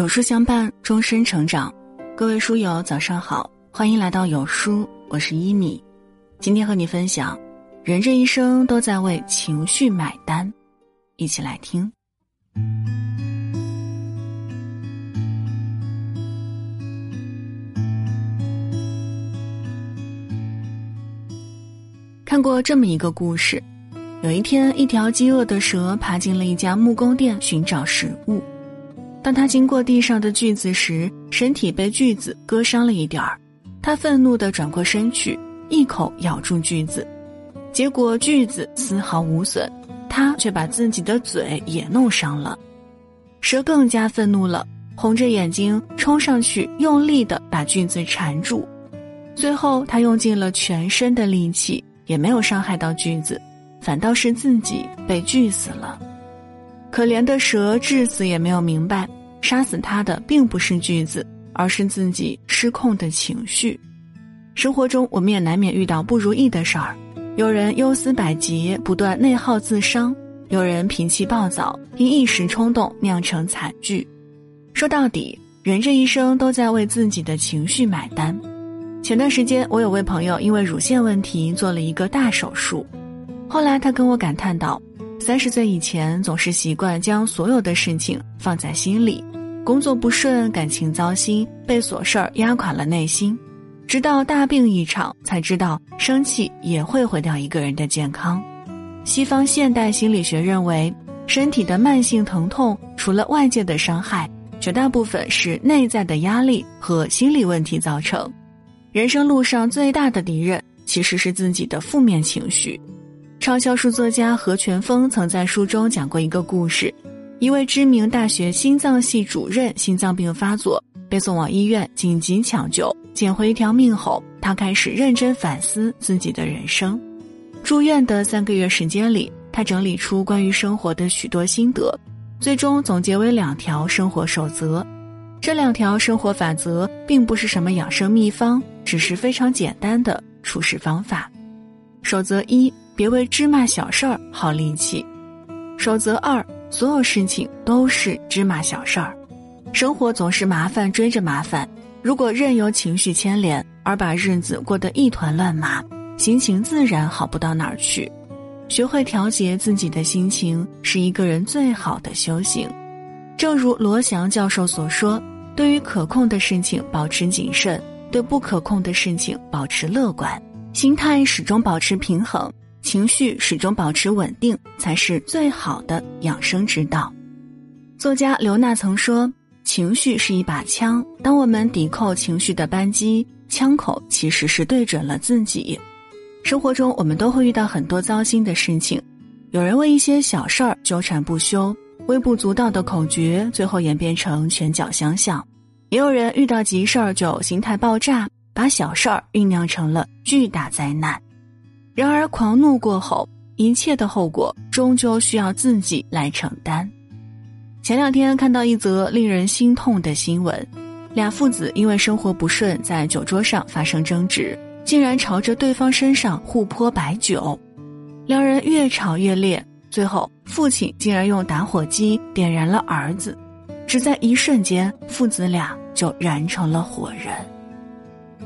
有书相伴，终身成长。各位书友，早上好，欢迎来到有书，我是一米。今天和你分享，人这一生都在为情绪买单，一起来听。看过这么一个故事，有一天，一条饥饿的蛇爬进了一家木工店寻找食物。当他经过地上的锯子时，身体被锯子割伤了一点儿。他愤怒地转过身去，一口咬住锯子，结果锯子丝毫无损，他却把自己的嘴也弄伤了。蛇更加愤怒了，红着眼睛冲上去，用力地把锯子缠住。最后，他用尽了全身的力气，也没有伤害到锯子，反倒是自己被锯死了。可怜的蛇至死也没有明白，杀死他的并不是句子，而是自己失控的情绪。生活中，我们也难免遇到不如意的事儿，有人忧思百结，不断内耗自伤；有人脾气暴躁，因一时冲动酿成惨剧。说到底，人这一生都在为自己的情绪买单。前段时间，我有位朋友因为乳腺问题做了一个大手术，后来他跟我感叹道。三十岁以前，总是习惯将所有的事情放在心里，工作不顺，感情糟心，被琐事儿压垮了内心，直到大病一场，才知道生气也会毁掉一个人的健康。西方现代心理学认为，身体的慢性疼痛除了外界的伤害，绝大部分是内在的压力和心理问题造成。人生路上最大的敌人，其实是自己的负面情绪。畅销书作家何全峰曾在书中讲过一个故事：一位知名大学心脏系主任心脏病发作，被送往医院紧急抢救，捡回一条命后，他开始认真反思自己的人生。住院的三个月时间里，他整理出关于生活的许多心得，最终总结为两条生活守则。这两条生活法则并不是什么养生秘方，只是非常简单的处事方法。守则一。别为芝麻小事儿耗力气。守则二：所有事情都是芝麻小事儿。生活总是麻烦追着麻烦，如果任由情绪牵连而把日子过得一团乱麻，心情自然好不到哪儿去。学会调节自己的心情，是一个人最好的修行。正如罗翔教授所说：“对于可控的事情保持谨慎，对不可控的事情保持乐观，心态始终保持平衡。”情绪始终保持稳定，才是最好的养生之道。作家刘娜曾说：“情绪是一把枪，当我们抵扣情绪的扳机，枪口其实是对准了自己。”生活中，我们都会遇到很多糟心的事情，有人为一些小事儿纠缠不休，微不足道的口诀，最后演变成拳脚相向；也有人遇到急事儿就心态爆炸，把小事儿酝酿成了巨大灾难。然而，狂怒过后，一切的后果终究需要自己来承担。前两天看到一则令人心痛的新闻：俩父子因为生活不顺，在酒桌上发生争执，竟然朝着对方身上互泼白酒。两人越吵越烈，最后父亲竟然用打火机点燃了儿子，只在一瞬间，父子俩就燃成了火人。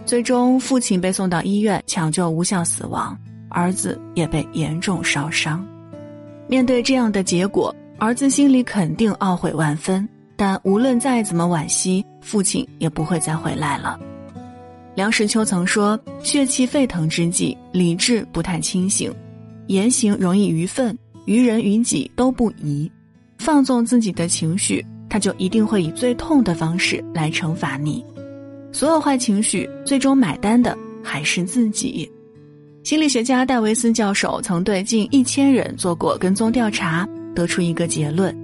最终，父亲被送到医院抢救无效死亡。儿子也被严重烧伤，面对这样的结果，儿子心里肯定懊悔万分。但无论再怎么惋惜，父亲也不会再回来了。梁实秋曾说：“血气沸腾之际，理智不太清醒，言行容易愚愤，于人于己都不宜。放纵自己的情绪，他就一定会以最痛的方式来惩罚你。所有坏情绪，最终买单的还是自己。”心理学家戴维斯教授曾对近一千人做过跟踪调查，得出一个结论：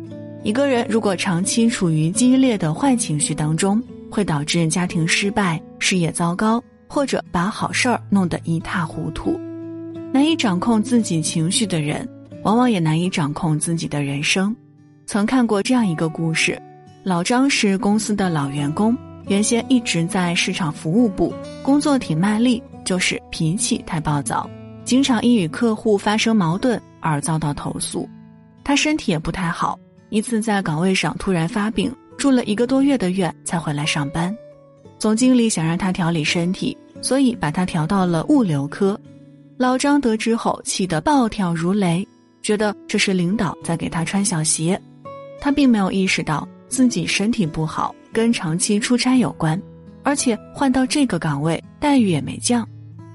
一个人如果长期处于激烈的坏情绪当中，会导致家庭失败、事业糟糕，或者把好事儿弄得一塌糊涂。难以掌控自己情绪的人，往往也难以掌控自己的人生。曾看过这样一个故事：老张是公司的老员工，原先一直在市场服务部，工作挺卖力。就是脾气太暴躁，经常因与客户发生矛盾而遭到投诉。他身体也不太好，一次在岗位上突然发病，住了一个多月的院才回来上班。总经理想让他调理身体，所以把他调到了物流科。老张得知后，气得暴跳如雷，觉得这是领导在给他穿小鞋。他并没有意识到自己身体不好跟长期出差有关，而且换到这个岗位待遇也没降。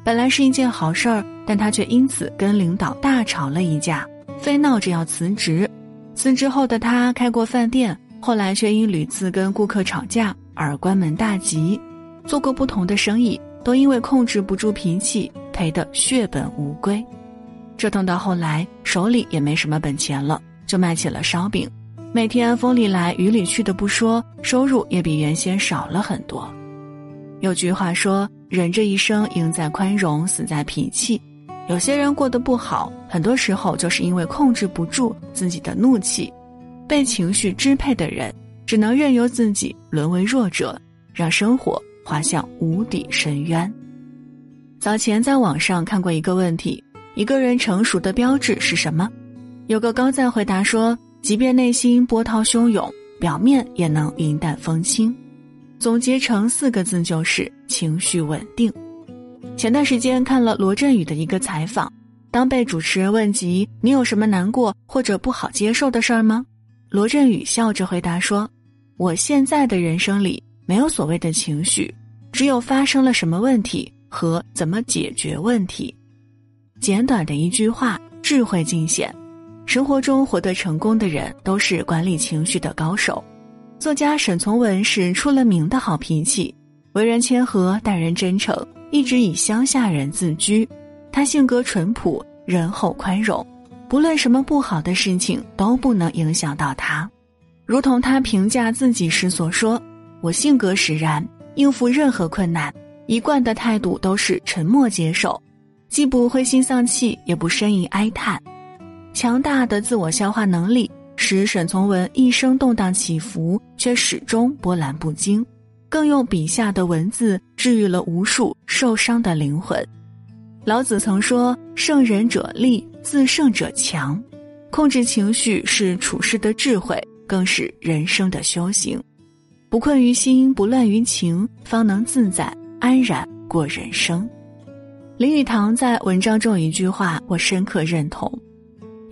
本来是一件好事儿，但他却因此跟领导大吵了一架，非闹着要辞职。辞职后的他开过饭店，后来却因屡次跟顾客吵架而关门大吉。做过不同的生意，都因为控制不住脾气，赔得血本无归。折腾到后来，手里也没什么本钱了，就卖起了烧饼。每天风里来雨里去的不说，收入也比原先少了很多。有句话说：“人这一生，赢在宽容，死在脾气。”有些人过得不好，很多时候就是因为控制不住自己的怒气。被情绪支配的人，只能任由自己沦为弱者，让生活滑向无底深渊。早前在网上看过一个问题：一个人成熟的标志是什么？有个高赞回答说。即便内心波涛汹涌，表面也能云淡风轻。总结成四个字就是情绪稳定。前段时间看了罗振宇的一个采访，当被主持人问及你有什么难过或者不好接受的事儿吗？罗振宇笑着回答说：“我现在的人生里没有所谓的情绪，只有发生了什么问题和怎么解决问题。”简短的一句话，智慧尽显。生活中活得成功的人都是管理情绪的高手。作家沈从文是出了名的好脾气，为人谦和，待人真诚，一直以乡下人自居。他性格淳朴，仁厚宽容，不论什么不好的事情都不能影响到他。如同他评价自己时所说：“我性格使然，应付任何困难，一贯的态度都是沉默接受，既不灰心丧气，也不呻吟哀叹。”强大的自我消化能力使沈从文一生动荡起伏，却始终波澜不惊，更用笔下的文字治愈了无数受伤的灵魂。老子曾说：“胜人者力，自胜者强。”控制情绪是处世的智慧，更是人生的修行。不困于心，不乱于情，方能自在安然过人生。林语堂在文章中一句话，我深刻认同。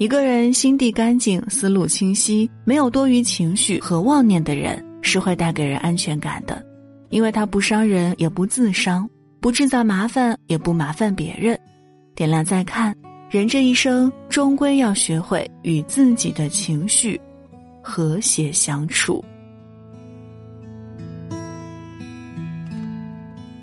一个人心地干净、思路清晰、没有多余情绪和妄念的人，是会带给人安全感的，因为他不伤人，也不自伤，不制造麻烦，也不麻烦别人。点亮再看，人这一生终归要学会与自己的情绪和谐相处。